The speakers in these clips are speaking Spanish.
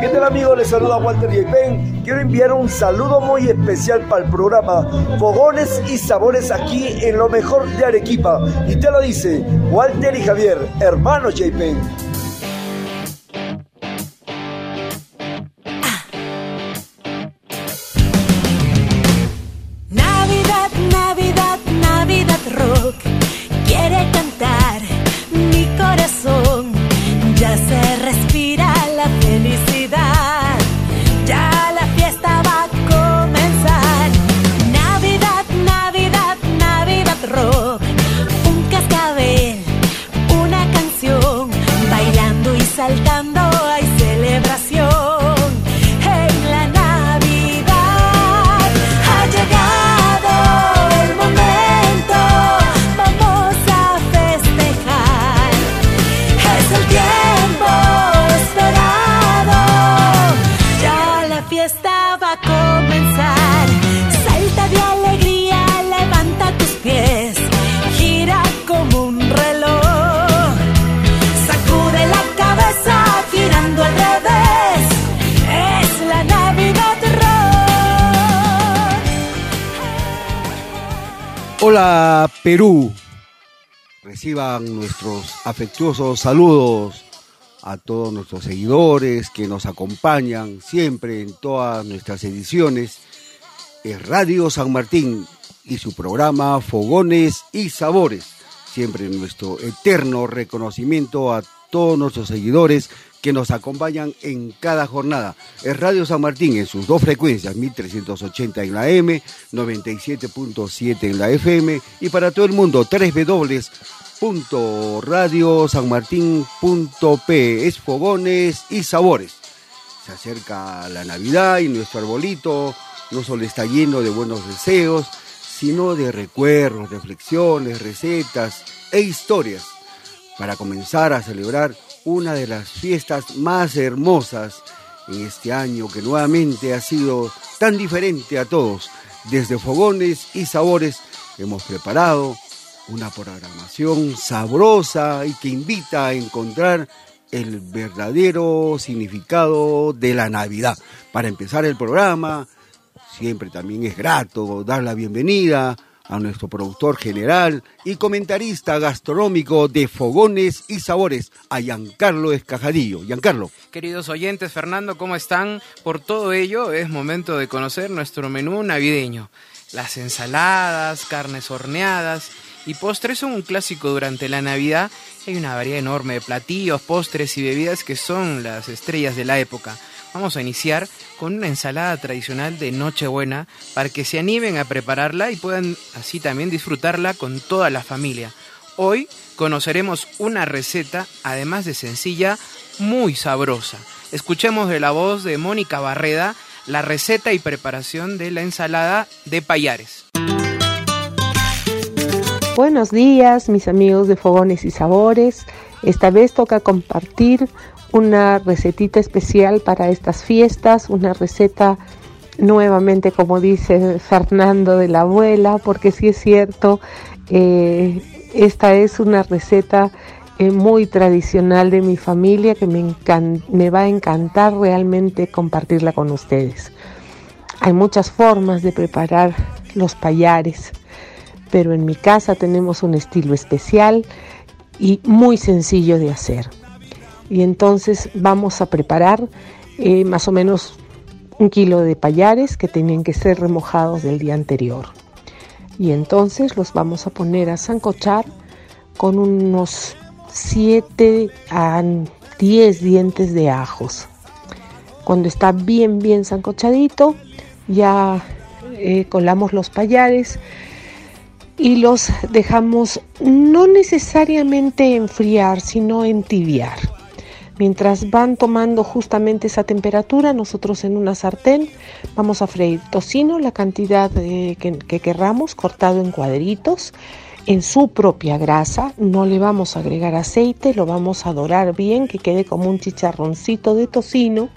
¿Qué tal amigos? Les saluda Walter Pen. Quiero enviar un saludo muy especial para el programa Fogones y Sabores aquí en lo mejor de Arequipa. Y te lo dice Walter y Javier, hermanos Pen. Fiesta va a comenzar. Salta de alegría, levanta tus pies. Gira como un reloj. Sacude la cabeza girando al revés. Es la Navidad Rock. Hola Perú, reciban nuestros afectuosos saludos a todos nuestros seguidores que nos acompañan siempre en todas nuestras ediciones. Es Radio San Martín y su programa Fogones y Sabores. Siempre nuestro eterno reconocimiento a todos nuestros seguidores que nos acompañan en cada jornada. Es Radio San Martín en sus dos frecuencias, 1380 en la M, 97.7 en la FM y para todo el mundo, www.radiosanmartin.p. Es fogones y sabores. Se acerca la Navidad y nuestro arbolito no solo está lleno de buenos deseos, sino de recuerdos, reflexiones, recetas e historias para comenzar a celebrar una de las fiestas más hermosas en este año que nuevamente ha sido tan diferente a todos. Desde Fogones y Sabores hemos preparado una programación sabrosa y que invita a encontrar el verdadero significado de la Navidad. Para empezar el programa, siempre también es grato dar la bienvenida a nuestro productor general y comentarista gastronómico de Fogones y Sabores, a Giancarlo Escajadillo. Giancarlo. Queridos oyentes, Fernando, ¿cómo están? Por todo ello, es momento de conocer nuestro menú navideño. Las ensaladas, carnes horneadas y postres son un clásico durante la Navidad. Hay una variedad enorme de platillos, postres y bebidas que son las estrellas de la época. Vamos a iniciar con una ensalada tradicional de Nochebuena para que se animen a prepararla y puedan así también disfrutarla con toda la familia. Hoy conoceremos una receta, además de sencilla, muy sabrosa. Escuchemos de la voz de Mónica Barreda la receta y preparación de la ensalada de payares. Buenos días, mis amigos de Fogones y Sabores. Esta vez toca compartir una recetita especial para estas fiestas, una receta nuevamente, como dice Fernando, de la abuela, porque sí es cierto, eh, esta es una receta eh, muy tradicional de mi familia que me, me va a encantar realmente compartirla con ustedes. Hay muchas formas de preparar los payares, pero en mi casa tenemos un estilo especial y muy sencillo de hacer. Y entonces vamos a preparar eh, más o menos un kilo de payares que tienen que ser remojados del día anterior. Y entonces los vamos a poner a zancochar con unos 7 a 10 dientes de ajos. Cuando está bien, bien zancochadito, ya eh, colamos los payares y los dejamos no necesariamente enfriar, sino entibiar. Mientras van tomando justamente esa temperatura, nosotros en una sartén vamos a freír tocino, la cantidad que, que querramos, cortado en cuadritos, en su propia grasa. No le vamos a agregar aceite, lo vamos a dorar bien, que quede como un chicharroncito de tocino.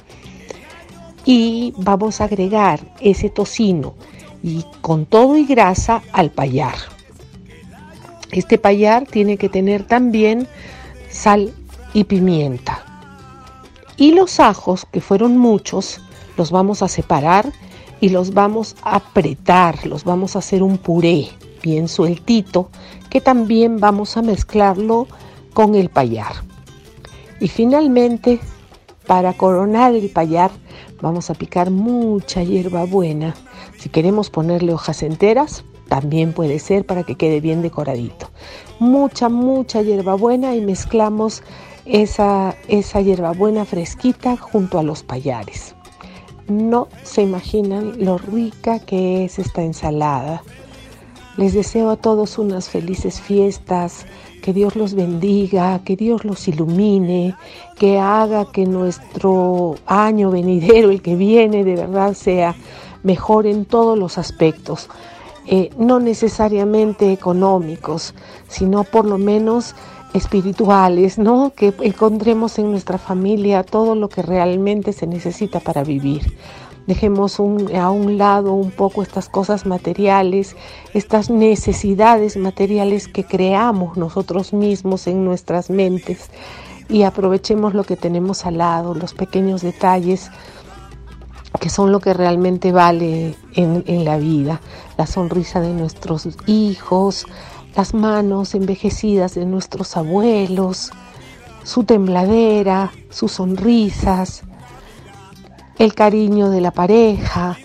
Y vamos a agregar ese tocino y con todo y grasa al payar. Este payar tiene que tener también sal y pimienta. Y los ajos, que fueron muchos, los vamos a separar y los vamos a apretar, los vamos a hacer un puré bien sueltito, que también vamos a mezclarlo con el payar. Y finalmente, para coronar el payar, vamos a picar mucha hierba buena. Si queremos ponerle hojas enteras, también puede ser para que quede bien decoradito. Mucha, mucha hierbabuena y mezclamos esa, esa hierbabuena fresquita junto a los payares. No se imaginan lo rica que es esta ensalada. Les deseo a todos unas felices fiestas, que Dios los bendiga, que Dios los ilumine, que haga que nuestro año venidero, el que viene, de verdad sea mejor en todos los aspectos, eh, no necesariamente económicos, sino por lo menos espirituales, ¿no? Que encontremos en nuestra familia todo lo que realmente se necesita para vivir. Dejemos a un lado un poco estas cosas materiales, estas necesidades materiales que creamos nosotros mismos en nuestras mentes y aprovechemos lo que tenemos al lado, los pequeños detalles que son lo que realmente vale en, en la vida, la sonrisa de nuestros hijos, las manos envejecidas de nuestros abuelos, su tembladera, sus sonrisas, el cariño de la pareja,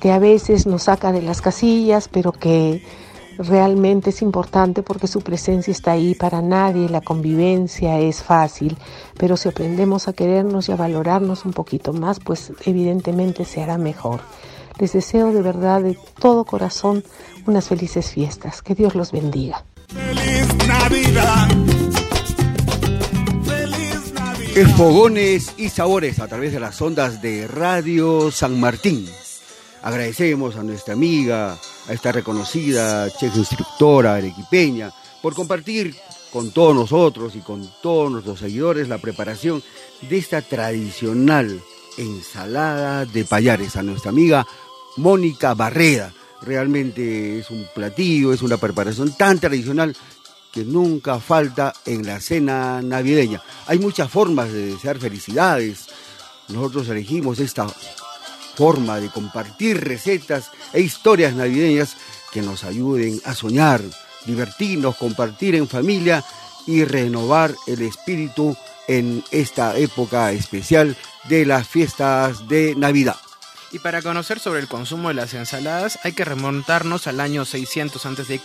que a veces nos saca de las casillas, pero que realmente es importante porque su presencia está ahí para nadie, la convivencia es fácil, pero si aprendemos a querernos y a valorarnos un poquito más, pues evidentemente se hará mejor. Les deseo de verdad, de todo corazón, unas felices fiestas. Que Dios los bendiga. Feliz Navidad. Es Fogones y Sabores a través de las ondas de Radio San Martín. Agradecemos a nuestra amiga, a esta reconocida chef instructora arequipeña, por compartir con todos nosotros y con todos nuestros seguidores la preparación de esta tradicional ensalada de payares. A nuestra amiga Mónica Barreda. Realmente es un platillo, es una preparación tan tradicional que nunca falta en la cena navideña. Hay muchas formas de desear felicidades. Nosotros elegimos esta forma de compartir recetas e historias navideñas que nos ayuden a soñar, divertirnos, compartir en familia y renovar el espíritu en esta época especial de las fiestas de Navidad. Y para conocer sobre el consumo de las ensaladas hay que remontarnos al año 600 a.C.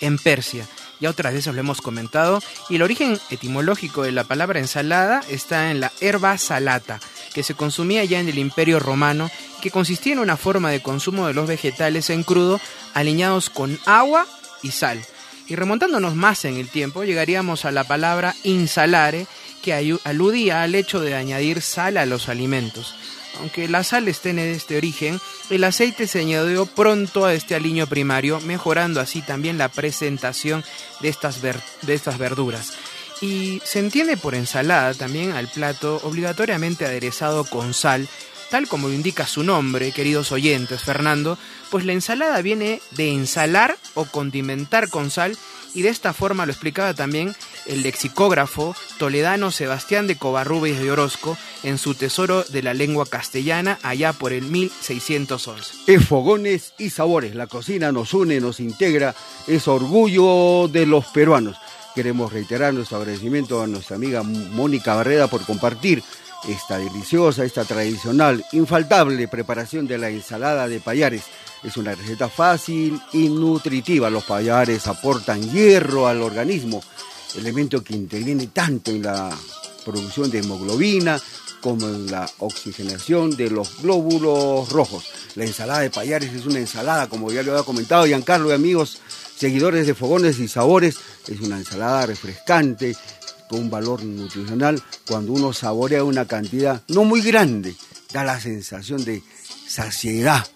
en Persia. Ya otras veces lo hemos comentado. Y el origen etimológico de la palabra ensalada está en la herba salata, que se consumía ya en el Imperio Romano, que consistía en una forma de consumo de los vegetales en crudo aliñados con agua y sal. Y remontándonos más en el tiempo, llegaríamos a la palabra insalare, que aludía al hecho de añadir sal a los alimentos. Aunque la sal esté en este origen, el aceite se añadió pronto a este aliño primario, mejorando así también la presentación de estas, de estas verduras. Y se entiende por ensalada también al plato obligatoriamente aderezado con sal, tal como lo indica su nombre, queridos oyentes, Fernando, pues la ensalada viene de ensalar o condimentar con sal y de esta forma lo explicaba también el lexicógrafo toledano Sebastián de Covarrubias de Orozco en su Tesoro de la Lengua Castellana allá por el 1611. Es fogones y sabores, la cocina nos une, nos integra, es orgullo de los peruanos. Queremos reiterar nuestro agradecimiento a nuestra amiga Mónica Barreda por compartir esta deliciosa, esta tradicional, infaltable preparación de la ensalada de payares. Es una receta fácil y nutritiva. Los payares aportan hierro al organismo elemento que interviene tanto en la producción de hemoglobina como en la oxigenación de los glóbulos rojos. La ensalada de payares es una ensalada, como ya lo había comentado Giancarlo y amigos, seguidores de Fogones y Sabores, es una ensalada refrescante con un valor nutricional, cuando uno saborea una cantidad no muy grande, da la sensación de saciedad.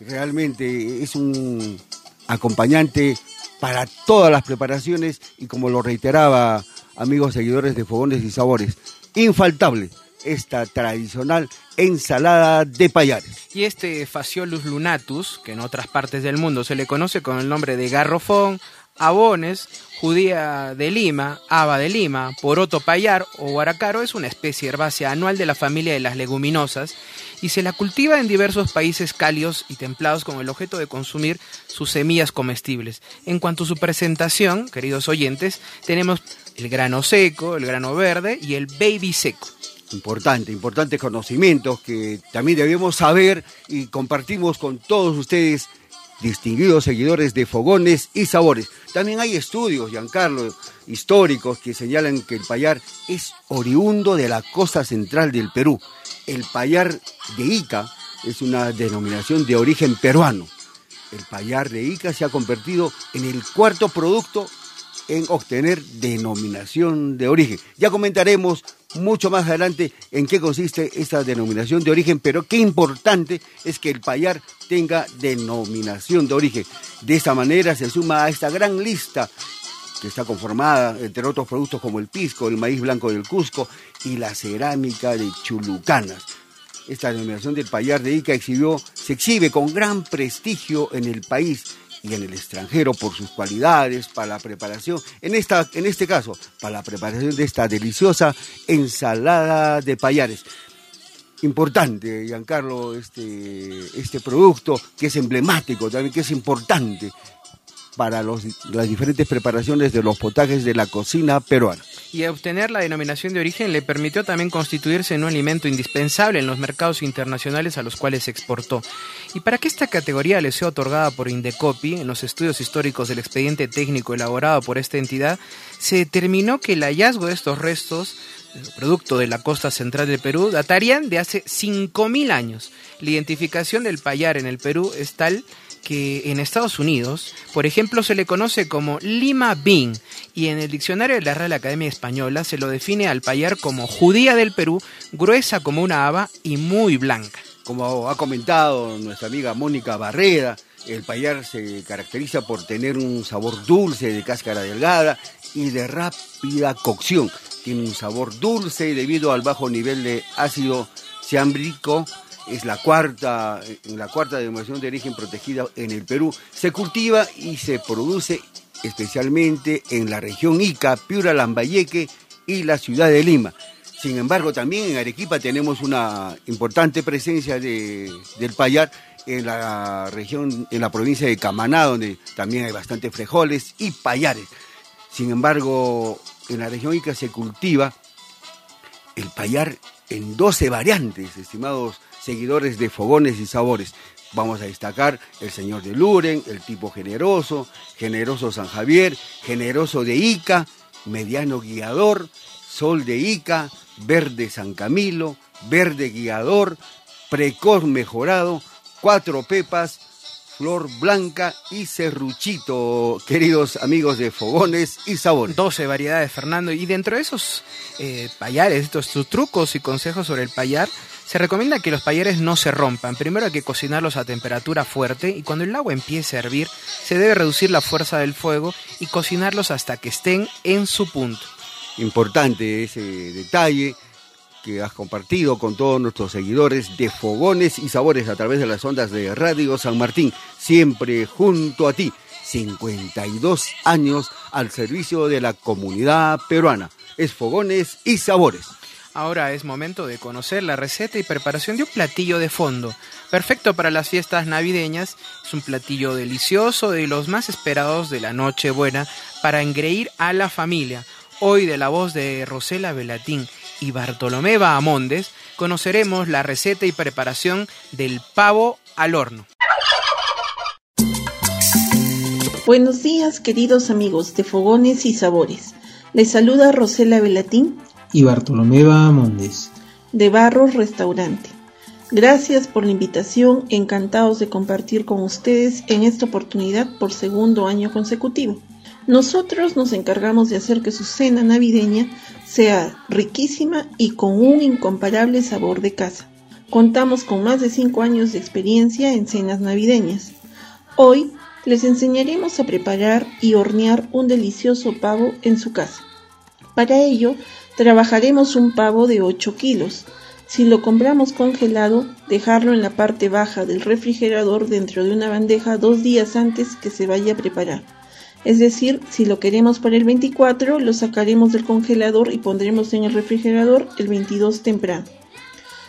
Realmente es un acompañante para todas las preparaciones y como lo reiteraba amigos seguidores de Fogones y Sabores, infaltable esta tradicional ensalada de payares. Y este Faciolus lunatus, que en otras partes del mundo se le conoce con el nombre de garrofón, abones, judía de Lima, haba de Lima, poroto payar o guaracaro es una especie herbácea anual de la familia de las leguminosas y se la cultiva en diversos países cálidos y templados con el objeto de consumir sus semillas comestibles. En cuanto a su presentación, queridos oyentes, tenemos el grano seco, el grano verde y el baby seco. Importante, importantes conocimientos que también debemos saber y compartimos con todos ustedes, distinguidos seguidores de Fogones y Sabores. También hay estudios, Giancarlo, históricos que señalan que el payar es oriundo de la costa central del Perú. El payar de Ica es una denominación de origen peruano. El payar de Ica se ha convertido en el cuarto producto en obtener denominación de origen. Ya comentaremos mucho más adelante en qué consiste esta denominación de origen, pero qué importante es que el payar tenga denominación de origen. De esta manera se suma a esta gran lista que está conformada, entre otros productos como el pisco, el maíz blanco del Cusco y la cerámica de Chulucanas. Esta denominación del payar de Ica exhibió, se exhibe con gran prestigio en el país y en el extranjero por sus cualidades para la preparación, en, esta, en este caso, para la preparación de esta deliciosa ensalada de payares. Importante, Giancarlo, este, este producto que es emblemático, también que es importante para los, las diferentes preparaciones de los potajes de la cocina peruana. Y obtener la denominación de origen le permitió también constituirse en un alimento indispensable en los mercados internacionales a los cuales se exportó. Y para que esta categoría le sea otorgada por Indecopi, en los estudios históricos del expediente técnico elaborado por esta entidad, se determinó que el hallazgo de estos restos producto de la costa central del Perú, datarían de hace 5.000 años. La identificación del payar en el Perú es tal que en Estados Unidos, por ejemplo, se le conoce como Lima Bean y en el diccionario de la Real Academia Española se lo define al payar como judía del Perú, gruesa como una haba y muy blanca. Como ha comentado nuestra amiga Mónica Barrera, el payar se caracteriza por tener un sabor dulce de cáscara delgada y de rápida cocción. Tiene un sabor dulce debido al bajo nivel de ácido cianbríco es la cuarta, la cuarta denominación de origen protegida en el Perú. Se cultiva y se produce especialmente en la región Ica, Piura, Lambayeque y la ciudad de Lima. Sin embargo, también en Arequipa tenemos una importante presencia de, del payar en la región, en la provincia de Camaná, donde también hay bastantes frijoles y payares. Sin embargo, en la región Ica se cultiva el payar en 12 variantes, estimados seguidores de Fogones y Sabores. Vamos a destacar el señor de Luren, el tipo generoso, generoso San Javier, generoso de Ica, mediano guiador, sol de Ica, verde San Camilo, verde guiador, precoz mejorado, cuatro pepas, flor blanca y serruchito, queridos amigos de Fogones y Sabores. 12 variedades, Fernando. Y dentro de esos eh, payares, estos trucos y consejos sobre el payar, se recomienda que los payares no se rompan. Primero hay que cocinarlos a temperatura fuerte y cuando el agua empiece a hervir se debe reducir la fuerza del fuego y cocinarlos hasta que estén en su punto. Importante ese detalle que has compartido con todos nuestros seguidores de Fogones y Sabores a través de las ondas de Radio San Martín, siempre junto a ti. 52 años al servicio de la comunidad peruana. Es Fogones y Sabores. Ahora es momento de conocer la receta y preparación de un platillo de fondo. Perfecto para las fiestas navideñas, es un platillo delicioso de los más esperados de la Nochebuena para engreír a la familia. Hoy de la voz de Rosela Velatín y Bartolomé Bahamondes conoceremos la receta y preparación del pavo al horno. Buenos días queridos amigos de Fogones y Sabores. Les saluda Rosela Velatín y Bartolomé Bahamondes. De Barros Restaurante. Gracias por la invitación, encantados de compartir con ustedes en esta oportunidad por segundo año consecutivo. Nosotros nos encargamos de hacer que su cena navideña sea riquísima y con un incomparable sabor de casa. Contamos con más de 5 años de experiencia en cenas navideñas. Hoy les enseñaremos a preparar y hornear un delicioso pavo en su casa. Para ello, trabajaremos un pavo de 8 kilos. Si lo compramos congelado, dejarlo en la parte baja del refrigerador dentro de una bandeja dos días antes que se vaya a preparar. Es decir, si lo queremos para el 24, lo sacaremos del congelador y pondremos en el refrigerador el 22 temprano.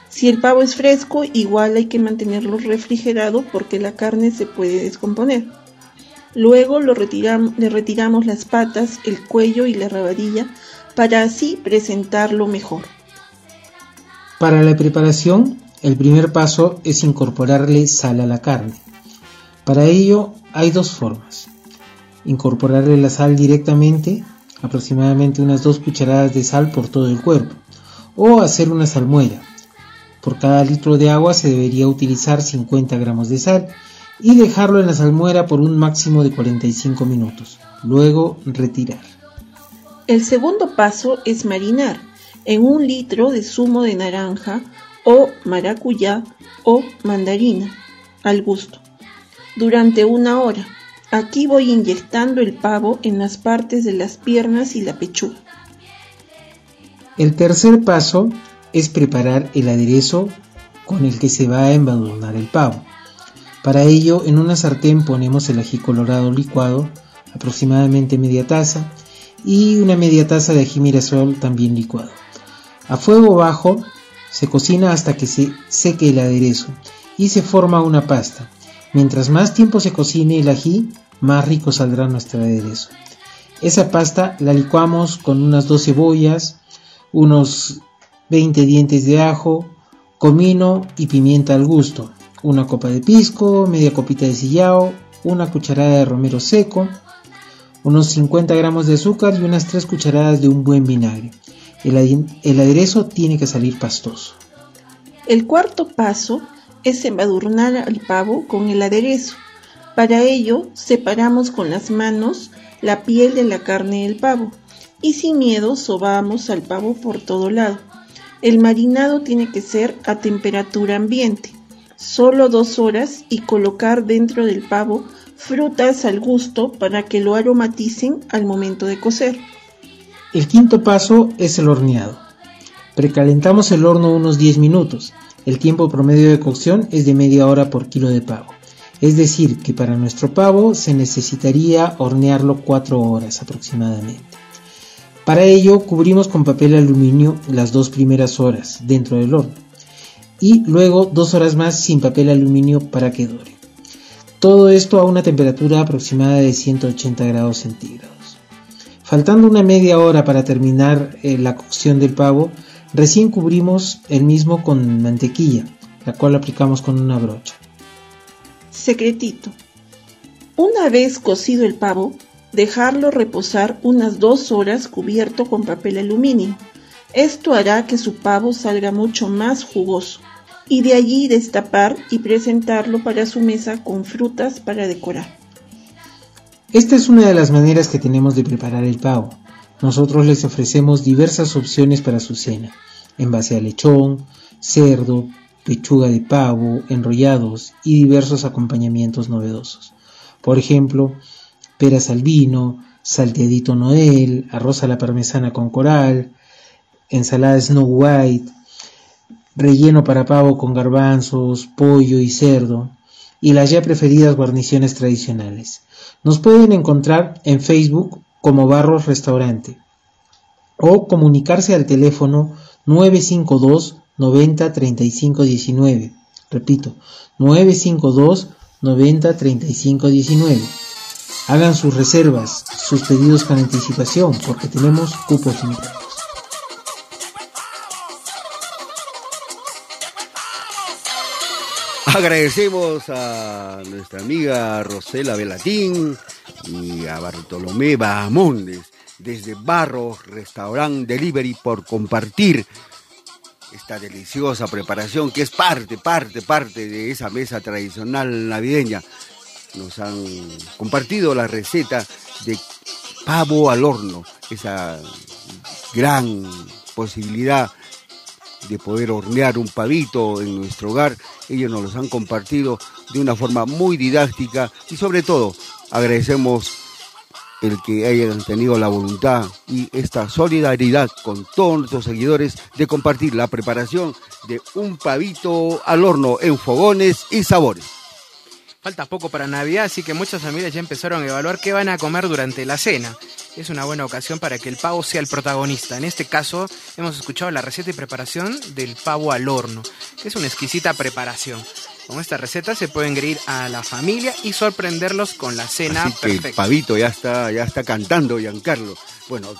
Si el pavo es fresco, igual hay que mantenerlo refrigerado porque la carne se puede descomponer. Luego le retiramos las patas, el cuello y la rabadilla para así presentarlo mejor. Para la preparación, el primer paso es incorporarle sal a la carne. Para ello hay dos formas incorporarle la sal directamente, aproximadamente unas 2 cucharadas de sal por todo el cuerpo, o hacer una salmuera. Por cada litro de agua se debería utilizar 50 gramos de sal y dejarlo en la salmuera por un máximo de 45 minutos. Luego retirar. El segundo paso es marinar en un litro de zumo de naranja o maracuyá o mandarina al gusto durante una hora Aquí voy inyectando el pavo en las partes de las piernas y la pechuga. El tercer paso es preparar el aderezo con el que se va a embadurnar el pavo. Para ello, en una sartén ponemos el ají colorado licuado, aproximadamente media taza, y una media taza de ají mirasol también licuado. A fuego bajo se cocina hasta que se seque el aderezo y se forma una pasta. Mientras más tiempo se cocine el ají, más rico saldrá nuestro aderezo. Esa pasta la licuamos con unas dos cebollas, unos 20 dientes de ajo, comino y pimienta al gusto, una copa de pisco, media copita de sillao, una cucharada de romero seco, unos 50 gramos de azúcar y unas 3 cucharadas de un buen vinagre. El, el aderezo tiene que salir pastoso. El cuarto paso es embadurnar al pavo con el aderezo. Para ello, separamos con las manos la piel de la carne del pavo y sin miedo sobamos al pavo por todo lado. El marinado tiene que ser a temperatura ambiente, solo dos horas y colocar dentro del pavo frutas al gusto para que lo aromaticen al momento de cocer. El quinto paso es el horneado. Precalentamos el horno unos 10 minutos. El tiempo promedio de cocción es de media hora por kilo de pavo. Es decir, que para nuestro pavo se necesitaría hornearlo 4 horas aproximadamente. Para ello cubrimos con papel aluminio las dos primeras horas dentro del horno y luego dos horas más sin papel aluminio para que dure. Todo esto a una temperatura aproximada de 180 grados centígrados. Faltando una media hora para terminar eh, la cocción del pavo, recién cubrimos el mismo con mantequilla, la cual aplicamos con una brocha. Secretito. Una vez cocido el pavo, dejarlo reposar unas dos horas cubierto con papel aluminio. Esto hará que su pavo salga mucho más jugoso y de allí destapar y presentarlo para su mesa con frutas para decorar. Esta es una de las maneras que tenemos de preparar el pavo. Nosotros les ofrecemos diversas opciones para su cena, en base a lechón, cerdo, pechuga de pavo, enrollados y diversos acompañamientos novedosos. Por ejemplo, peras al vino, salteadito noel, arroz a la parmesana con coral, ensalada Snow White, relleno para pavo con garbanzos, pollo y cerdo, y las ya preferidas guarniciones tradicionales. Nos pueden encontrar en Facebook como Barros Restaurante o comunicarse al teléfono 952 90 35 19. Repito, 952 90 35 19. Hagan sus reservas, sus pedidos con anticipación, porque tenemos cupos limitados. Agradecemos a nuestra amiga Rosela Velatín y a Bartolomé Bahamondes desde Barro Restaurant Delivery por compartir esta deliciosa preparación que es parte, parte, parte de esa mesa tradicional navideña. Nos han compartido la receta de pavo al horno, esa gran posibilidad de poder hornear un pavito en nuestro hogar. Ellos nos los han compartido de una forma muy didáctica y sobre todo agradecemos el que hayan tenido la voluntad y esta solidaridad con todos nuestros seguidores de compartir la preparación de un pavito al horno en fogones y sabores. Falta poco para Navidad, así que muchas familias ya empezaron a evaluar qué van a comer durante la cena. Es una buena ocasión para que el pavo sea el protagonista. En este caso, hemos escuchado la receta y preparación del pavo al horno, que es una exquisita preparación. Con esta receta se pueden engreír a la familia y sorprenderlos con la cena Así que perfecta. el pavito ya está, ya está cantando, Giancarlo. Bueno,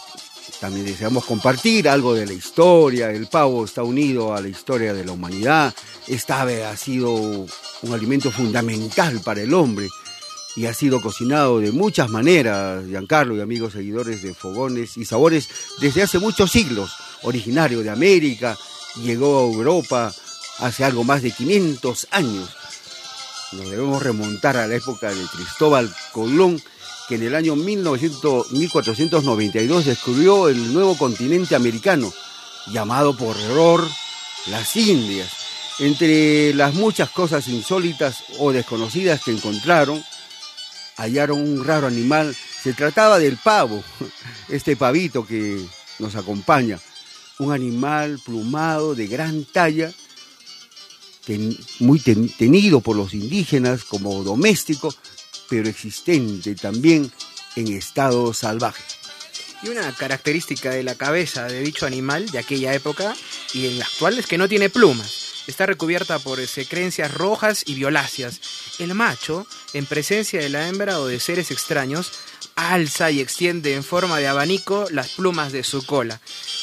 también deseamos compartir algo de la historia. El pavo está unido a la historia de la humanidad. Esta ave ha sido un alimento fundamental para el hombre y ha sido cocinado de muchas maneras, Giancarlo y amigos seguidores de Fogones y Sabores, desde hace muchos siglos. Originario de América, llegó a Europa hace algo más de 500 años. Nos debemos remontar a la época de Cristóbal Colón, que en el año 1900 1492 descubrió el nuevo continente americano, llamado por error las Indias. Entre las muchas cosas insólitas o desconocidas que encontraron, hallaron un raro animal. Se trataba del pavo, este pavito que nos acompaña. Un animal plumado de gran talla, muy ten- tenido por los indígenas como doméstico, pero existente también en estado salvaje. Y una característica de la cabeza de dicho animal de aquella época y en la actual es que no tiene plumas. Está recubierta por secrencias rojas y violáceas. El macho, en presencia de la hembra o de seres extraños, alza y extiende en forma de abanico las plumas de su cola.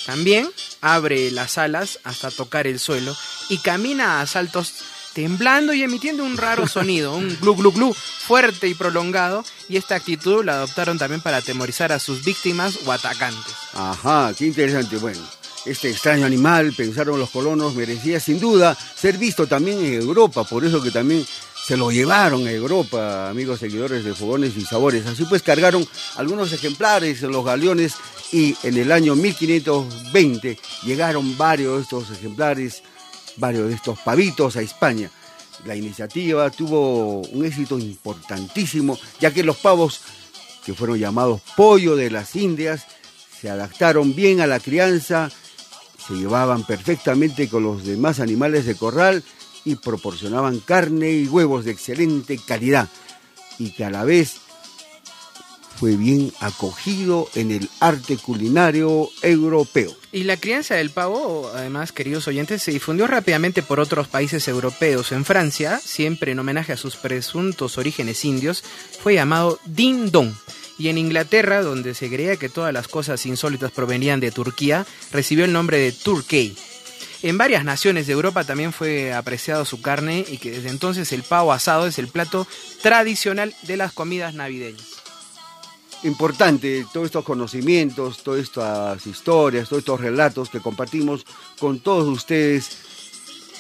También abre las alas hasta tocar el suelo y camina a saltos temblando y emitiendo un raro sonido, un glu glu glu fuerte y prolongado, y esta actitud la adoptaron también para atemorizar a sus víctimas o atacantes. Ajá, qué interesante. Bueno, este extraño animal, pensaron los colonos, merecía sin duda ser visto también en Europa, por eso que también se lo llevaron a Europa, amigos seguidores de Fogones y Sabores. Así pues cargaron algunos ejemplares en los galeones y en el año 1520 llegaron varios de estos ejemplares, varios de estos pavitos a España. La iniciativa tuvo un éxito importantísimo, ya que los pavos, que fueron llamados pollo de las Indias, se adaptaron bien a la crianza, se llevaban perfectamente con los demás animales de corral y proporcionaban carne y huevos de excelente calidad y que a la vez fue bien acogido en el arte culinario europeo. Y la crianza del pavo, además, queridos oyentes, se difundió rápidamente por otros países europeos. En Francia, siempre en homenaje a sus presuntos orígenes indios, fue llamado din don. Y en Inglaterra, donde se creía que todas las cosas insólitas provenían de Turquía, recibió el nombre de turkey. En varias naciones de Europa también fue apreciado su carne y que desde entonces el pavo asado es el plato tradicional de las comidas navideñas. Importante todos estos conocimientos, todas estas historias, todos estos relatos que compartimos con todos ustedes,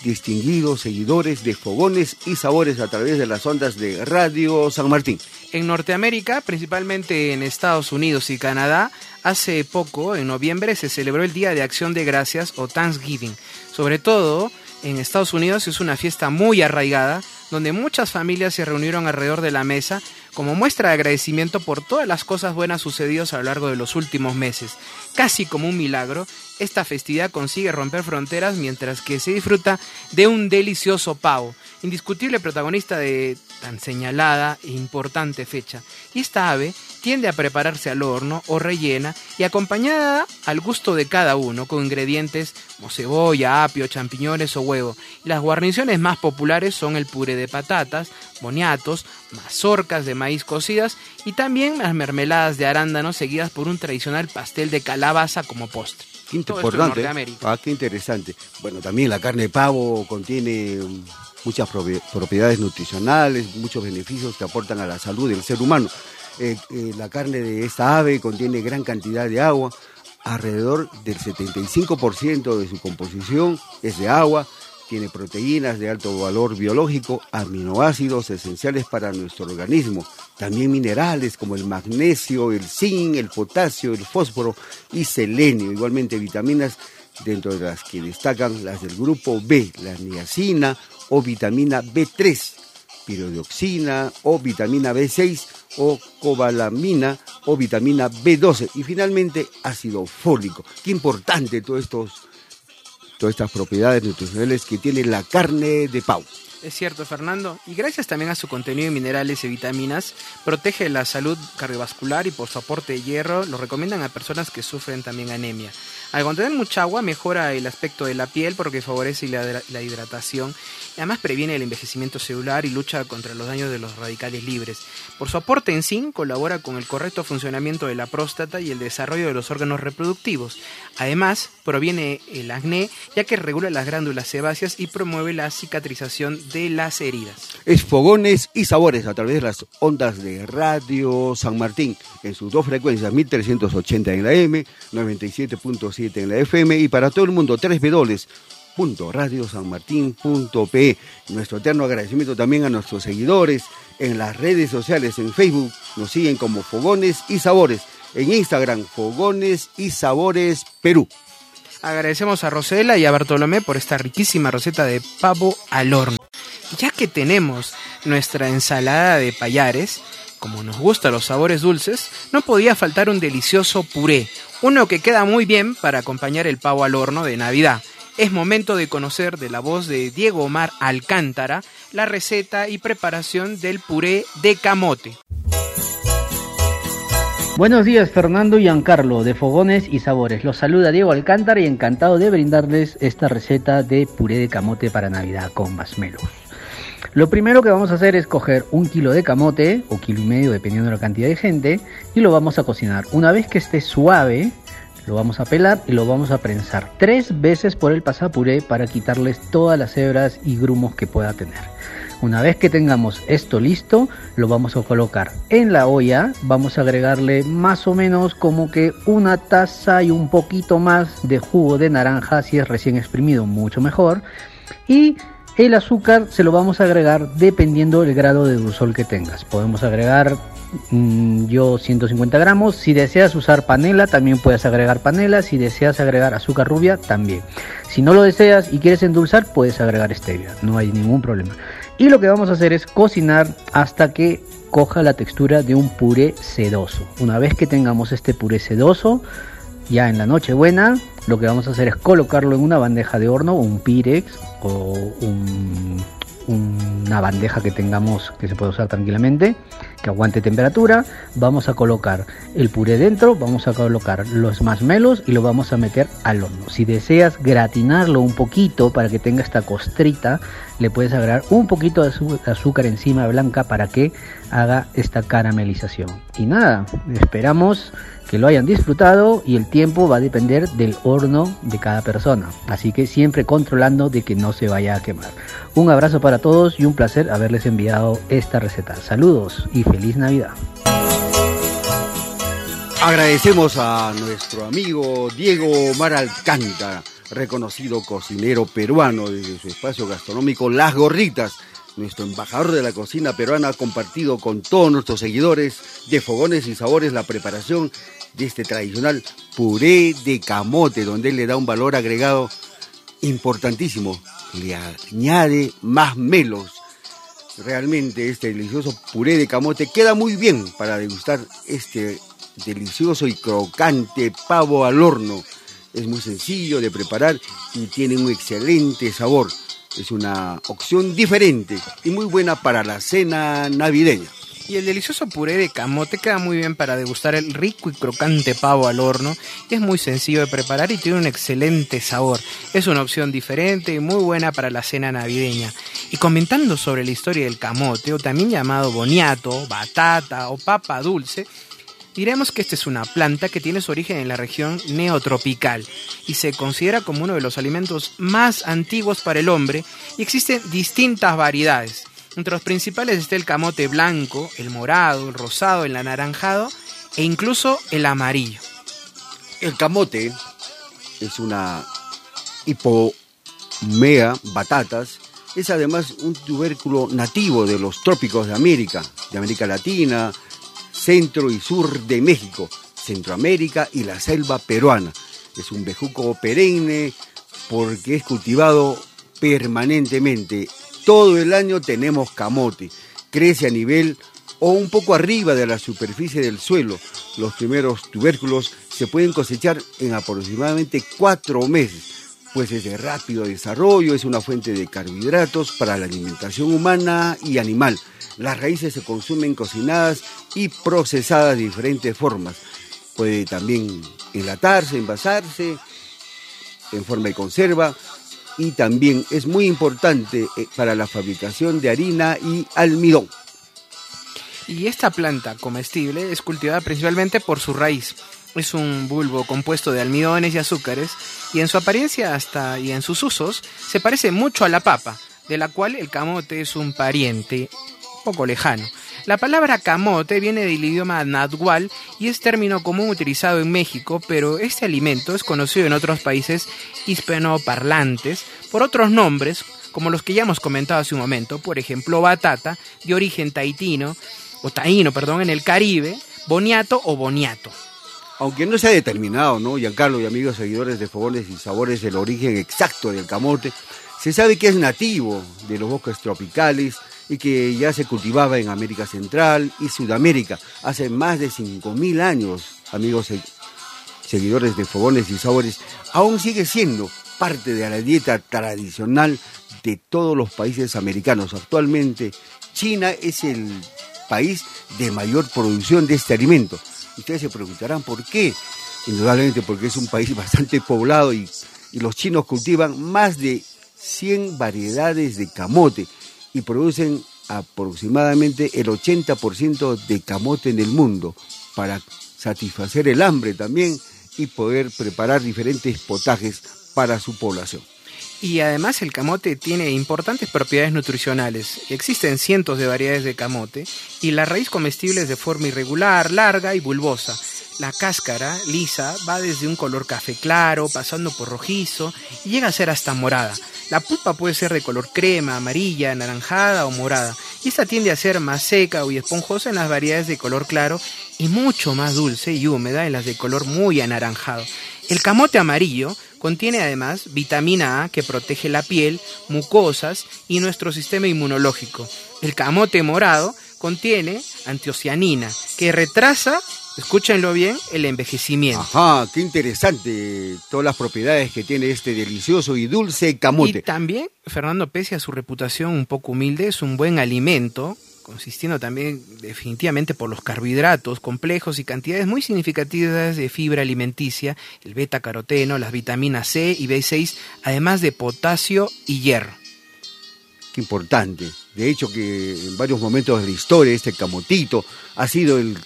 distinguidos seguidores de Fogones y Sabores a través de las ondas de Radio San Martín. En Norteamérica, principalmente en Estados Unidos y Canadá, hace poco, en noviembre, se celebró el Día de Acción de Gracias o Thanksgiving. Sobre todo, en Estados Unidos es una fiesta muy arraigada, donde muchas familias se reunieron alrededor de la mesa como muestra de agradecimiento por todas las cosas buenas sucedidas a lo largo de los últimos meses. Casi como un milagro, esta festividad consigue romper fronteras mientras que se disfruta de un delicioso pavo, indiscutible protagonista de tan señalada e importante fecha. Y esta ave tiende a prepararse al horno o rellena y acompañada al gusto de cada uno con ingredientes como cebolla, apio, champiñones o huevo. Las guarniciones más populares son el puré de patatas, boniatos, mazorcas de maíz cocidas y también las mermeladas de arándanos seguidas por un tradicional pastel de calabaza como postre. Qué importante. ¿eh? Ah, qué interesante. Bueno, también la carne de pavo contiene muchas propi- propiedades nutricionales, muchos beneficios que aportan a la salud del ser humano. Eh, eh, la carne de esta ave contiene gran cantidad de agua, alrededor del 75% de su composición es de agua, Tiene proteínas de alto valor biológico, aminoácidos esenciales para nuestro organismo, también minerales como el magnesio, el zinc, el potasio, el fósforo y selenio, igualmente vitaminas dentro de las que destacan las del grupo B, la niacina o vitamina B3, pirodoxina o vitamina B6 o cobalamina o vitamina B12 y finalmente ácido fólico. Qué importante todos estos todas estas propiedades nutricionales que tiene la carne de pavo. Es cierto, Fernando. Y gracias también a su contenido en minerales y vitaminas, protege la salud cardiovascular y por su aporte de hierro lo recomiendan a personas que sufren también anemia. Al contener mucha agua mejora el aspecto de la piel porque favorece la, hidratación Además previene el envejecimiento celular y lucha contra los daños de los radicales libres. Por su aporte en zinc colabora con el correcto funcionamiento de la próstata y el desarrollo de los órganos reproductivos. Además, proviene el acné ya que regula las glándulas sebáceas y promueve la cicatrización de las heridas. Es fogones y sabores a través de las ondas de Radio San Martín en sus dos frecuencias 1380 en la M, 97.7 en la FM y para todo el mundo 3 W radiosanmartin.pe. Nuestro eterno agradecimiento también a nuestros seguidores en las redes sociales, en Facebook, nos siguen como Fogones y Sabores, en Instagram, Fogones y Sabores Perú. Agradecemos a Rosela y a Bartolomé por esta riquísima receta de pavo al horno. Ya que tenemos nuestra ensalada de payares, como nos gustan los sabores dulces, no podía faltar un delicioso puré, uno que queda muy bien para acompañar el pavo al horno de Navidad es momento de conocer de la voz de Diego Omar Alcántara la receta y preparación del puré de camote. Buenos días Fernando y Giancarlo de Fogones y Sabores. Los saluda Diego Alcántara y encantado de brindarles esta receta de puré de camote para Navidad con masmelos. Lo primero que vamos a hacer es coger un kilo de camote o kilo y medio dependiendo de la cantidad de gente y lo vamos a cocinar. Una vez que esté suave, lo vamos a pelar y lo vamos a prensar tres veces por el pasapuré para quitarles todas las hebras y grumos que pueda tener. Una vez que tengamos esto listo, lo vamos a colocar en la olla. Vamos a agregarle más o menos como que una taza y un poquito más de jugo de naranja, si es recién exprimido, mucho mejor. Y el azúcar se lo vamos a agregar dependiendo del grado de dulzor que tengas. Podemos agregar Mm, yo 150 gramos. Si deseas usar panela, también puedes agregar panela. Si deseas agregar azúcar rubia, también. Si no lo deseas y quieres endulzar, puedes agregar stevia. No hay ningún problema. Y lo que vamos a hacer es cocinar hasta que coja la textura de un puré sedoso. Una vez que tengamos este puré sedoso, ya en la noche buena, lo que vamos a hacer es colocarlo en una bandeja de horno, un pirex o un una bandeja que tengamos que se puede usar tranquilamente, que aguante temperatura. Vamos a colocar el puré dentro, vamos a colocar los masmelos y lo vamos a meter al horno. Si deseas gratinarlo un poquito para que tenga esta costrita, le puedes agregar un poquito de azúcar encima blanca para que haga esta caramelización. Y nada, esperamos que lo hayan disfrutado y el tiempo va a depender del horno de cada persona. Así que siempre controlando de que no se vaya a quemar. Un abrazo para todos y un placer haberles enviado esta receta. Saludos y feliz Navidad. Agradecemos a nuestro amigo Diego Omar Alcántara, reconocido cocinero peruano desde su espacio gastronómico Las Gorritas nuestro embajador de la cocina peruana ha compartido con todos nuestros seguidores de Fogones y Sabores la preparación de este tradicional puré de camote, donde él le da un valor agregado importantísimo. Le añade más melos. Realmente este delicioso puré de camote queda muy bien para degustar este delicioso y crocante pavo al horno. Es muy sencillo de preparar y tiene un excelente sabor. Es una opción diferente y muy buena para la cena navideña. Y el delicioso puré de camote queda muy bien para degustar el rico y crocante pavo al horno. Y es muy sencillo de preparar y tiene un excelente sabor. Es una opción diferente y muy buena para la cena navideña. Y comentando sobre la historia del camote, o también llamado boniato, batata o papa dulce, Diremos que esta es una planta que tiene su origen en la región neotropical y se considera como uno de los alimentos más antiguos para el hombre y existen distintas variedades. Entre los principales está el camote blanco, el morado, el rosado, el anaranjado e incluso el amarillo. El camote es una hipo mea, batatas, es además un tubérculo nativo de los trópicos de América, de América Latina, centro y sur de México, Centroamérica y la selva peruana. Es un bejuco perenne porque es cultivado permanentemente. Todo el año tenemos camote. Crece a nivel o un poco arriba de la superficie del suelo. Los primeros tubérculos se pueden cosechar en aproximadamente cuatro meses pues es de rápido desarrollo, es una fuente de carbohidratos para la alimentación humana y animal. Las raíces se consumen cocinadas y procesadas de diferentes formas. Puede también enlatarse, envasarse en forma de conserva y también es muy importante eh, para la fabricación de harina y almidón. Y esta planta comestible es cultivada principalmente por su raíz. Es un bulbo compuesto de almidones y azúcares y en su apariencia hasta y en sus usos se parece mucho a la papa, de la cual el camote es un pariente poco lejano. La palabra camote viene del idioma nahual y es término común utilizado en México, pero este alimento es conocido en otros países hispanoparlantes por otros nombres, como los que ya hemos comentado hace un momento, por ejemplo, batata, de origen taitino, o taíno, perdón, en el Caribe, boniato o boniato aunque no se ha determinado, ¿no? Giancarlo y amigos seguidores de Fogones y Sabores, el origen exacto del camote, se sabe que es nativo de los bosques tropicales y que ya se cultivaba en América Central y Sudamérica hace más de 5.000 años, amigos seguidores de Fogones y Sabores, aún sigue siendo parte de la dieta tradicional de todos los países americanos. Actualmente, China es el país de mayor producción de este alimento Ustedes se preguntarán por qué. Indudablemente porque es un país bastante poblado y, los chinos cultivan más de 100 variedades de camote y producen aproximadamente el 80% de camote en el mundo para satisfacer el hambre también y poder preparar diferentes potajes para su población. Y además el camote tiene importantes propiedades nutricionales. Existen cientos de variedades de camote y la raíz comestible es de forma irregular, larga y bulbosa. La cáscara lisa va desde un color café claro, pasando por rojizo y llega a ser hasta morada. La pulpa puede ser de color crema, amarilla, anaranjada o morada. Y esta tiende a ser más seca y esponjosa en las variedades de color claro y mucho más dulce y húmeda en las de color muy anaranjado. El camote amarillo Contiene además vitamina A que protege la piel, mucosas y nuestro sistema inmunológico. El camote morado contiene antocianina que retrasa, escúchenlo bien, el envejecimiento. Ajá, qué interesante todas las propiedades que tiene este delicioso y dulce camote. Y también, Fernando, pese a su reputación un poco humilde, es un buen alimento consistiendo también definitivamente por los carbohidratos complejos y cantidades muy significativas de fibra alimenticia, el beta caroteno, las vitaminas C y B6, además de potasio y hierro. Qué importante. De hecho que en varios momentos de la historia este camotito ha sido el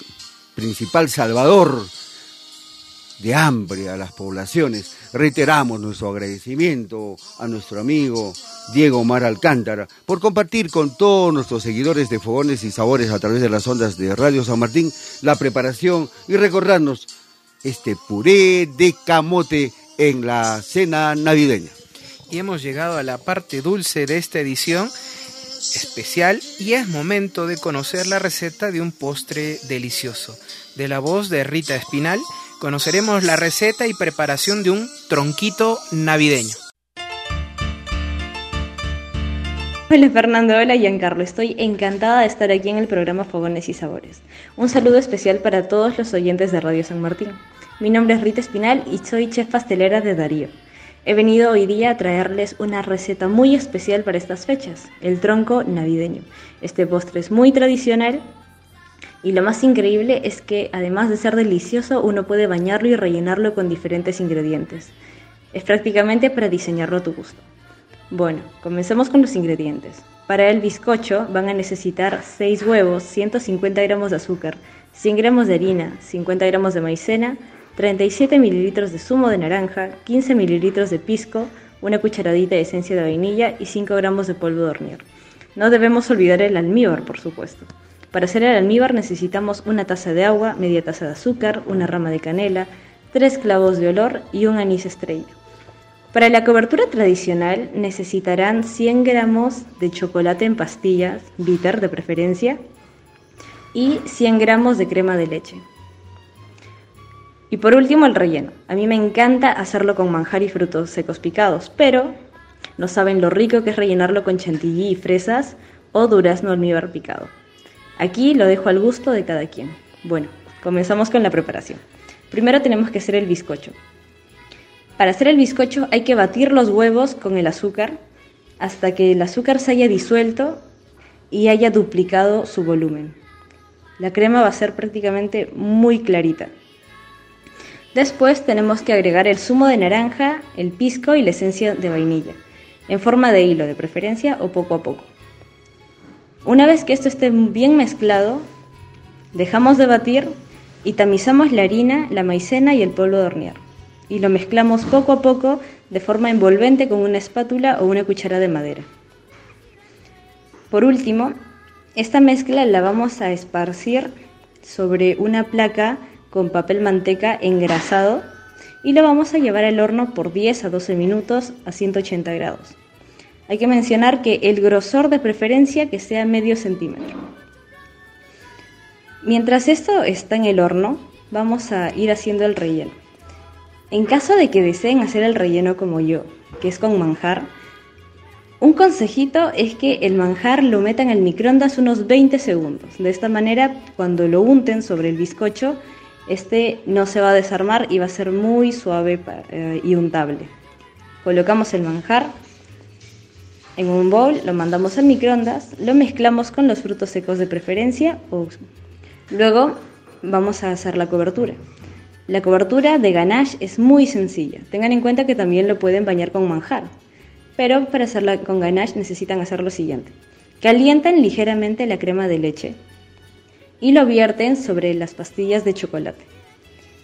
principal salvador de hambre a las poblaciones. Reiteramos nuestro agradecimiento a nuestro amigo Diego Mar Alcántara por compartir con todos nuestros seguidores de Fogones y Sabores a través de las ondas de Radio San Martín la preparación y recordarnos este puré de camote en la cena navideña. Y hemos llegado a la parte dulce de esta edición especial y es momento de conocer la receta de un postre delicioso. De la voz de Rita Espinal, conoceremos la receta y preparación de un tronquito navideño. Hola Fernando, hola Giancarlo, estoy encantada de estar aquí en el programa Fogones y Sabores. Un saludo especial para todos los oyentes de Radio San Martín. Mi nombre es Rita Espinal y soy chef pastelera de Darío. He venido hoy día a traerles una receta muy especial para estas fechas, el tronco navideño. Este postre es muy tradicional y lo más increíble es que además de ser delicioso, uno puede bañarlo y rellenarlo con diferentes ingredientes. Es prácticamente para diseñarlo a tu gusto. Bueno, comencemos con los ingredientes. Para el bizcocho van a necesitar 6 huevos, 150 gramos de azúcar, 100 gramos de harina, 50 gramos de maicena, 37 mililitros de zumo de naranja, 15 mililitros de pisco, una cucharadita de esencia de vainilla y 5 gramos de polvo de hornear. No debemos olvidar el almíbar, por supuesto. Para hacer el almíbar necesitamos una taza de agua, media taza de azúcar, una rama de canela, tres clavos de olor y un anís estrella. Para la cobertura tradicional necesitarán 100 gramos de chocolate en pastillas, bitter de preferencia, y 100 gramos de crema de leche. Y por último el relleno. A mí me encanta hacerlo con manjar y frutos secos picados, pero no saben lo rico que es rellenarlo con chantilly y fresas o durazno almíbar picado. Aquí lo dejo al gusto de cada quien. Bueno, comenzamos con la preparación. Primero tenemos que hacer el bizcocho. Para hacer el bizcocho hay que batir los huevos con el azúcar hasta que el azúcar se haya disuelto y haya duplicado su volumen. La crema va a ser prácticamente muy clarita. Después tenemos que agregar el zumo de naranja, el pisco y la esencia de vainilla, en forma de hilo de preferencia o poco a poco. Una vez que esto esté bien mezclado, dejamos de batir y tamizamos la harina, la maicena y el polvo de hornear y lo mezclamos poco a poco de forma envolvente con una espátula o una cuchara de madera. Por último, esta mezcla la vamos a esparcir sobre una placa con papel manteca engrasado y lo vamos a llevar al horno por 10 a 12 minutos a 180 grados. Hay que mencionar que el grosor de preferencia que sea medio centímetro. Mientras esto está en el horno, vamos a ir haciendo el relleno. En caso de que deseen hacer el relleno como yo, que es con manjar, un consejito es que el manjar lo metan el microondas unos 20 segundos. De esta manera, cuando lo unten sobre el bizcocho, este no se va a desarmar y va a ser muy suave eh, y untable. Colocamos el manjar en un bowl, lo mandamos al microondas, lo mezclamos con los frutos secos de preferencia, luego vamos a hacer la cobertura. La cobertura de ganache es muy sencilla. Tengan en cuenta que también lo pueden bañar con manjar. Pero para hacerla con ganache necesitan hacer lo siguiente. Calientan ligeramente la crema de leche y lo vierten sobre las pastillas de chocolate.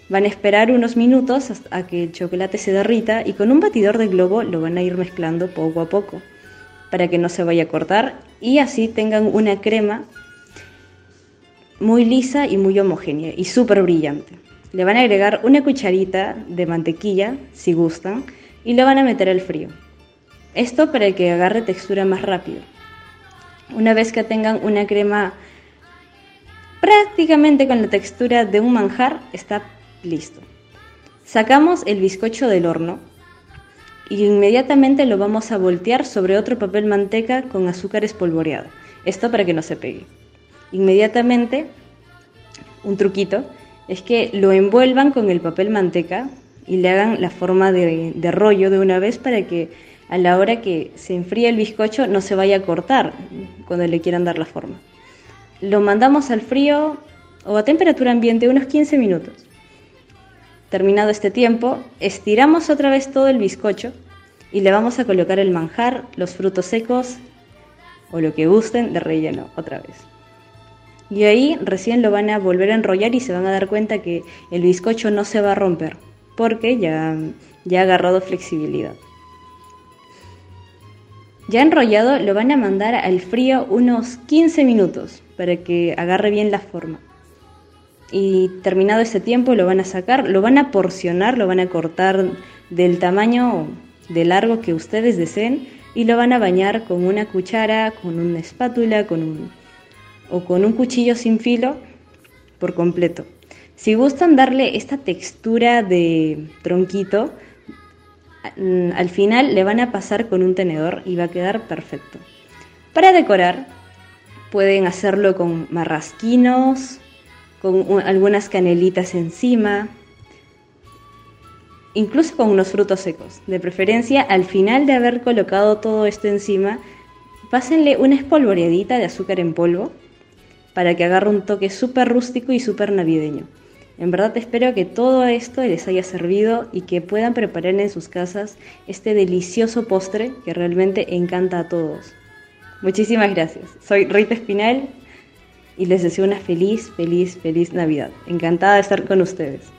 Van a esperar unos minutos hasta que el chocolate se derrita y con un batidor de globo lo van a ir mezclando poco a poco para que no se vaya a cortar y así tengan una crema muy lisa y muy homogénea y súper brillante. Le van a agregar una cucharita de mantequilla, si gustan, y lo van a meter al frío. Esto para que agarre textura más rápido. Una vez que tengan una crema prácticamente con la textura de un manjar, está listo. Sacamos el bizcocho del horno y inmediatamente lo vamos a voltear sobre otro papel manteca con azúcar espolvoreado. Esto para que no se pegue. Inmediatamente, un truquito, es que lo envuelvan con el papel manteca y le hagan la forma de, rollo de una vez para que a la hora que se enfríe el bizcocho no se vaya a cortar cuando le quieran dar la forma. Lo mandamos al frío o a temperatura ambiente unos 15 minutos. Terminado este tiempo, estiramos otra vez todo el bizcocho y le vamos a colocar el manjar, los frutos secos o lo que gusten de relleno otra vez. Y ahí recién lo van a volver a enrollar y se van a dar cuenta que el bizcocho no se va a romper porque ya, ya ha agarrado flexibilidad. Ya enrollado lo van a mandar al frío unos 15 minutos para que agarre bien la forma. Y terminado ese tiempo lo van a sacar, lo van a porcionar, lo van a cortar del tamaño de largo que ustedes deseen y lo van a bañar con una cuchara, con una espátula, con un, o con un cuchillo sin filo por completo. Si gustan darle esta textura de tronquito, mm, al final le van a pasar con un tenedor y va a quedar perfecto. Para decorar, pueden hacerlo con marrasquinos, con algunas canelitas encima, incluso con unos frutos secos. De preferencia, al final de haber colocado todo esto encima, pásenle una espolvoreadita de azúcar en polvo para que agarre un toque súper rústico y súper navideño. En verdad espero que todo esto les haya servido y que puedan preparar en sus casas este delicioso postre que realmente encanta a todos. Muchísimas gracias. Soy Rita Espinal y les deseo una feliz, feliz, feliz Navidad. Encantada de estar con ustedes.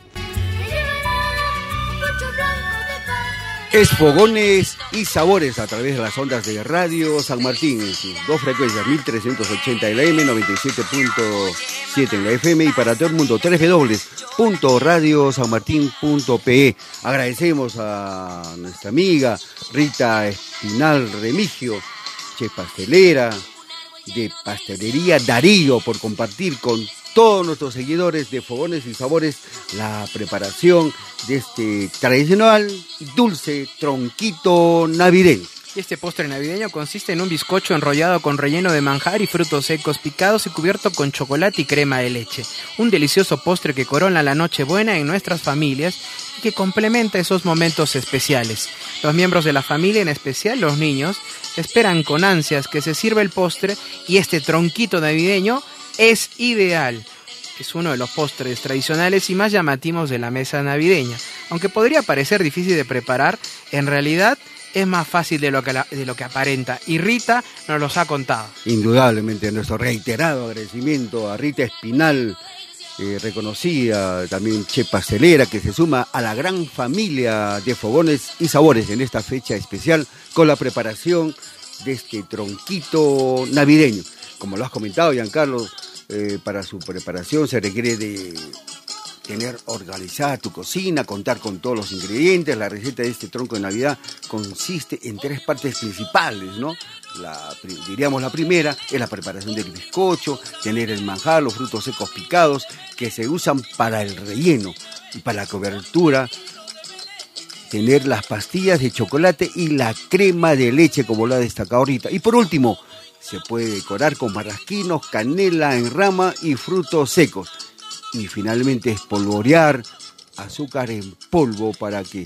Es Fogones y Sabores a través de las ondas de Radio San Martín en sus dos frecuencias, 1380 en la M, 97.7 en la FM y para todo el mundo, www.radiosanmartin.pe. Agradecemos a nuestra amiga Rita Espinal Remigio, chef pastelera de Pastelería Darío, por compartir con todos nuestros seguidores de Fogones y Sabores la preparación de este tradicional dulce tronquito navideño. Este postre navideño consiste en un bizcocho enrollado con relleno de manjar y frutos secos picados y cubierto con chocolate y crema de leche. Un delicioso postre que corona la Nochebuena en nuestras familias y que complementa esos momentos especiales. Los miembros de la familia, en especial los niños, esperan con ansias que se sirva el postre y este tronquito navideño es ideal. Es uno de los postres tradicionales y más llamativos de la mesa navideña. Aunque podría parecer difícil de preparar, en realidad es más fácil de lo que, de lo que aparenta. Y Rita nos los ha contado. Indudablemente, nuestro reiterado agradecimiento a Rita Espinal, eh, reconocida también Che Pastelera, que se suma a la gran familia de fogones y sabores en esta fecha especial con la preparación de este tronquito navideño. Como lo has comentado, Giancarlo, eh, para su preparación se requiere de tener organizada tu cocina, contar con todos los ingredientes. La receta de este tronco de Navidad consiste en tres partes principales, ¿no? La, diríamos la primera es la preparación del bizcocho, tener el manjar, los frutos secos picados que se usan para el relleno y para la cobertura, tener las pastillas de chocolate y la crema de leche como lo ha destacado ahorita. Y por último, se puede decorar con marrasquinos, canela en rama y frutos secos. Y finalmente espolvorear azúcar en polvo para que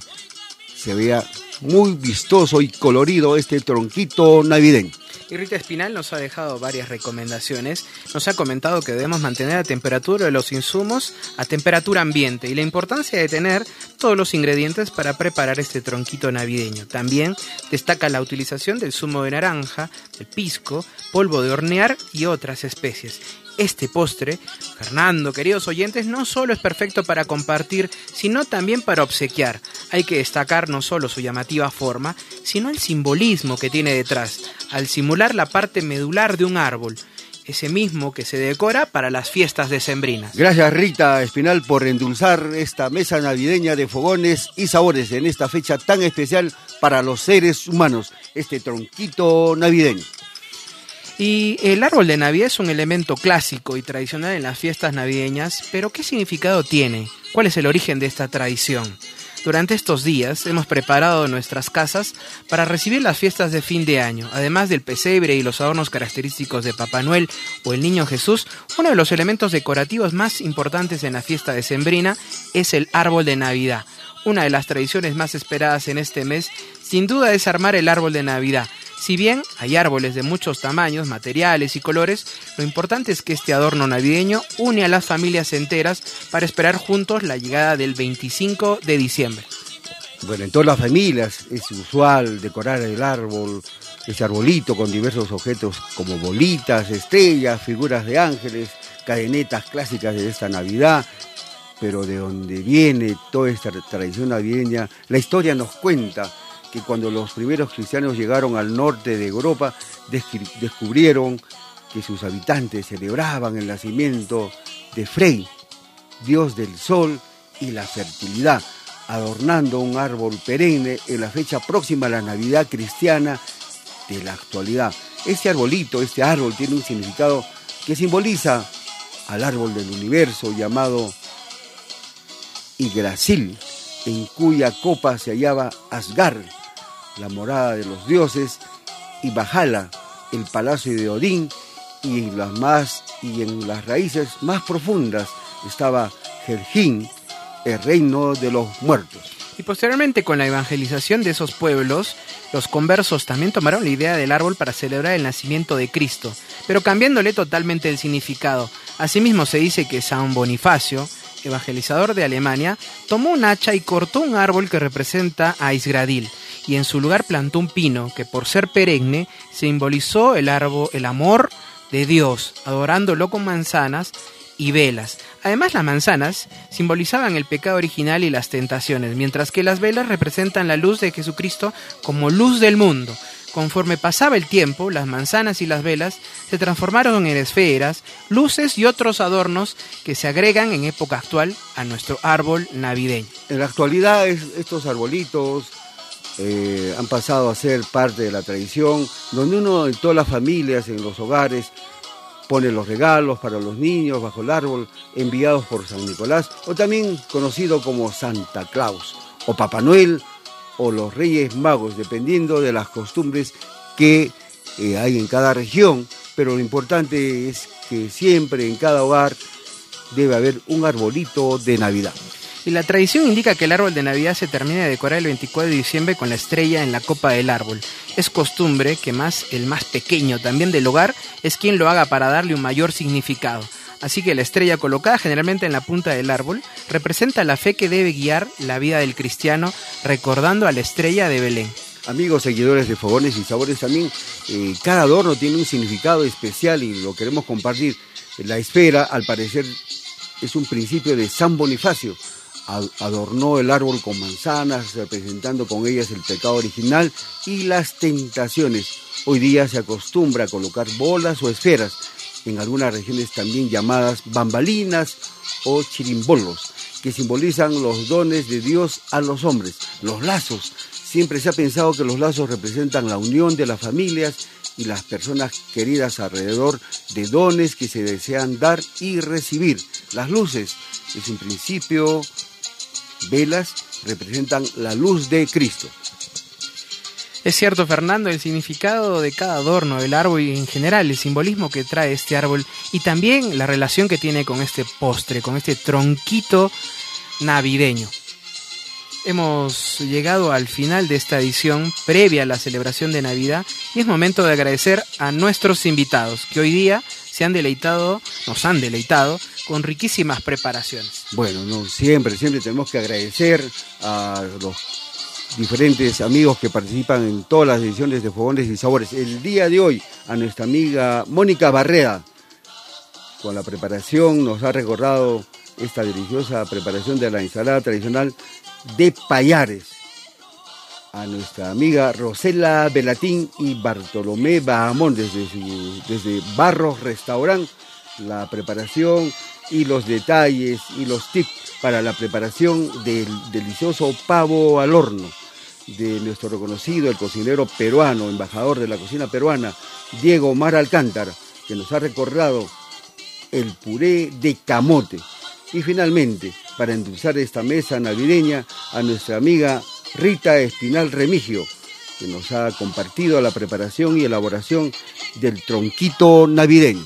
se vea muy vistoso y colorido este tronquito navideño. Y Espinal nos ha dejado varias recomendaciones. Nos ha comentado que debemos mantener la temperatura de los insumos a temperatura ambiente y la importancia de tener todos los ingredientes para preparar este tronquito navideño. También destaca la utilización del zumo de naranja, del pisco, polvo de hornear y otras especies este postre, Fernando, queridos oyentes, no solo es perfecto para compartir, sino también para obsequiar. Hay que destacar no solo su llamativa forma, sino el simbolismo que tiene detrás, al simular la parte medular de un árbol ese mismo que se decora para las fiestas decembrinas. Gracias Rita Espinal por endulzar esta mesa navideña de fogones y sabores en esta fecha tan especial para los seres humanos, este tronquito navideño. Y el árbol de Navidad es un elemento clásico y tradicional en las fiestas navideñas, pero ¿qué significado tiene? ¿Cuál es el origen de esta tradición? Durante estos días hemos preparado nuestras casas para recibir las fiestas de fin de año. Además del pesebre y los adornos característicos de Papá Noel o el Niño Jesús, uno de los elementos decorativos más importantes en la fiesta de Sembrina es el árbol de Navidad. Una de las tradiciones más esperadas en este mes, sin duda, es armar el árbol de Navidad si bien hay árboles de muchos tamaños, materiales y colores, lo importante es que este adorno navideño une a las familias enteras para esperar juntos la llegada del 25 de diciembre. Bueno, en todas las familias es usual decorar el árbol, ese arbolito con diversos objetos como bolitas, estrellas, figuras de ángeles, cadenetas clásicas de esta Navidad, pero de donde viene toda esta tradición navideña, la historia nos cuenta que cuando los primeros cristianos llegaron al norte de Europa, descubrieron que sus habitantes celebraban el nacimiento de Frey, dios del sol y la fertilidad, adornando un árbol perenne en la fecha próxima a la Navidad cristiana de la actualidad. Este arbolito, este árbol tiene un significado que simboliza al árbol del universo llamado Yggdrasil, en cuya copa se hallaba Asgard, la morada de los dioses, y Bajala, el palacio de Odín, y en las más y en las raíces más profundas estaba Jerjín, el reino de los muertos. Y posteriormente con la evangelización de esos pueblos, los conversos también tomaron la idea del árbol para celebrar el nacimiento de Cristo, pero cambiándole totalmente el significado. Asimismo se dice que San Bonifacio, evangelizador de Alemania, tomó un hacha y cortó un árbol que representa a Isgradil, y en su lugar plantó un pino que por ser perenne simbolizó el árbol, el amor de Dios, adorándolo con manzanas y velas. Además, las manzanas simbolizaban el pecado original y las tentaciones, mientras que las velas representan la luz de Jesucristo como luz del mundo. Conforme pasaba el tiempo, las manzanas y las velas se transformaron en esferas, luces y otros adornos que se agregan en época actual a nuestro árbol navideño. En la actualidad estos arbolitos eh, han pasado a ser parte de la tradición, donde uno en todas las familias, en los hogares, pone los regalos para los niños bajo el árbol enviados por San Nicolás, o también conocido como Santa Claus, o Papá Noel, o los Reyes Magos, dependiendo de las costumbres que eh, hay en cada región, pero lo importante es que siempre en cada hogar debe haber un arbolito de Navidad. Y la tradición indica que el árbol de Navidad se termina de decorar el 24 de diciembre con la estrella en la copa del árbol. Es costumbre que más el más pequeño también del hogar es quien lo haga para darle un mayor significado. Así que la estrella colocada generalmente en la punta del árbol representa la fe que debe guiar la vida del cristiano, recordando a la estrella de Belén. Amigos seguidores de Fogones y Sabores también, eh, cada adorno tiene un significado especial y lo queremos compartir. La esfera, al parecer, es un principio de San Bonifacio. Adornó el árbol con manzanas, representando con ellas el pecado original y las tentaciones. Hoy día se acostumbra a colocar bolas o esferas en algunas regiones también llamadas bambalinas o chirimbolos, que simbolizan los dones de Dios a los hombres, los lazos. Siempre se ha pensado que los lazos representan la unión de las familias y las personas queridas alrededor de dones que se desean dar y recibir. Las luces es un principio, velas representan la luz de Cristo. Es cierto, Fernando, el significado de cada adorno del árbol y en general el simbolismo que trae este árbol y también la relación que tiene con este postre, con este tronquito navideño. Hemos llegado al final de esta edición previa a la celebración de Navidad y es momento de agradecer a nuestros invitados que hoy día se han deleitado, nos han deleitado con riquísimas preparaciones. Bueno, no, siempre, siempre tenemos que agradecer a los diferentes amigos que participan en todas las ediciones de Fogones y Sabores. El día de hoy a nuestra amiga Mónica Barrea, con la preparación, nos ha recordado esta deliciosa preparación de la ensalada tradicional de payares. A nuestra amiga Rosela Belatín y Bartolomé Bahamón desde, desde Barros Restaurant, la preparación y los detalles y los tips para la preparación del delicioso pavo al horno de nuestro reconocido, el cocinero peruano, embajador de la cocina peruana, Diego Mar Alcántara, que nos ha recordado el puré de camote. Y finalmente, para endulzar esta mesa navideña, a nuestra amiga Rita Espinal Remigio, que nos ha compartido la preparación y elaboración del tronquito navideño.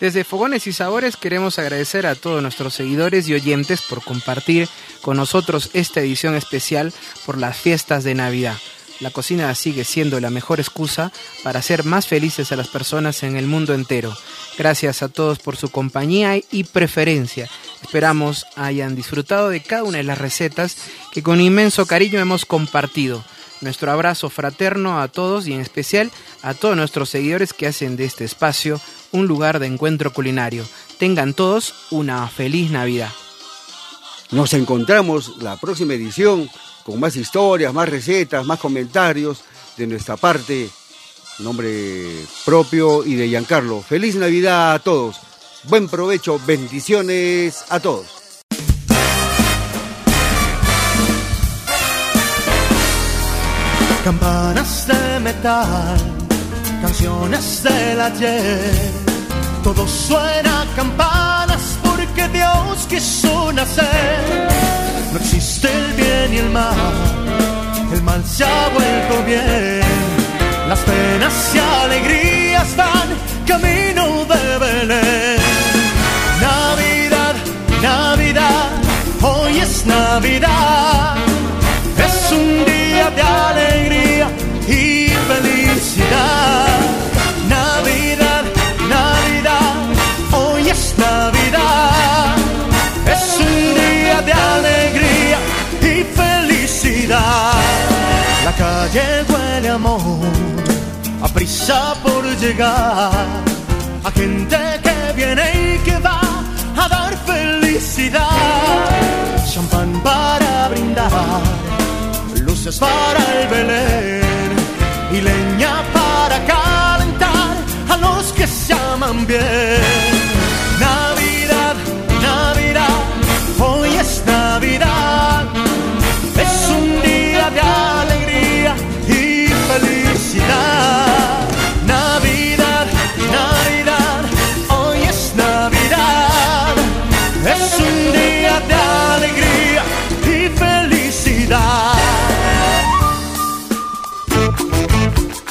Desde Fogones y Sabores queremos agradecer a todos nuestros seguidores y oyentes por compartir con nosotros esta edición especial por las fiestas de Navidad. La cocina sigue siendo la mejor excusa para hacer más felices a las personas en el mundo entero. Gracias a todos por su compañía y preferencia. Esperamos hayan disfrutado de cada una de las recetas que con inmenso cariño hemos compartido. Nuestro abrazo fraterno a todos y en especial a todos nuestros seguidores que hacen de este espacio un lugar de encuentro culinario. Tengan todos una feliz Navidad. Nos encontramos la próxima edición con más historias, más recetas, más comentarios de nuestra parte, nombre propio y de Giancarlo. Feliz Navidad a todos. Buen provecho, bendiciones a todos. Campanas de metal, canciones del ayer todo suena campanas porque Dios quiso nacer. No existe el bien y el mal, el mal se ha vuelto bien. Las penas y alegrías van camino de Belén. Es Navidad. Es un día de alegría y felicidad. Navidad es un día de alegría y felicidad. La calle huele amor, a prisa por llegar, a gente que viene y que va a dar felicidad. Para brindar, luces para el Belén y leña para calentar a los que se aman bien. Navidad, Navidad, hoy es Navidad. Es un día de alegría y felicidad. Navidad, Navidad, hoy es Navidad. Es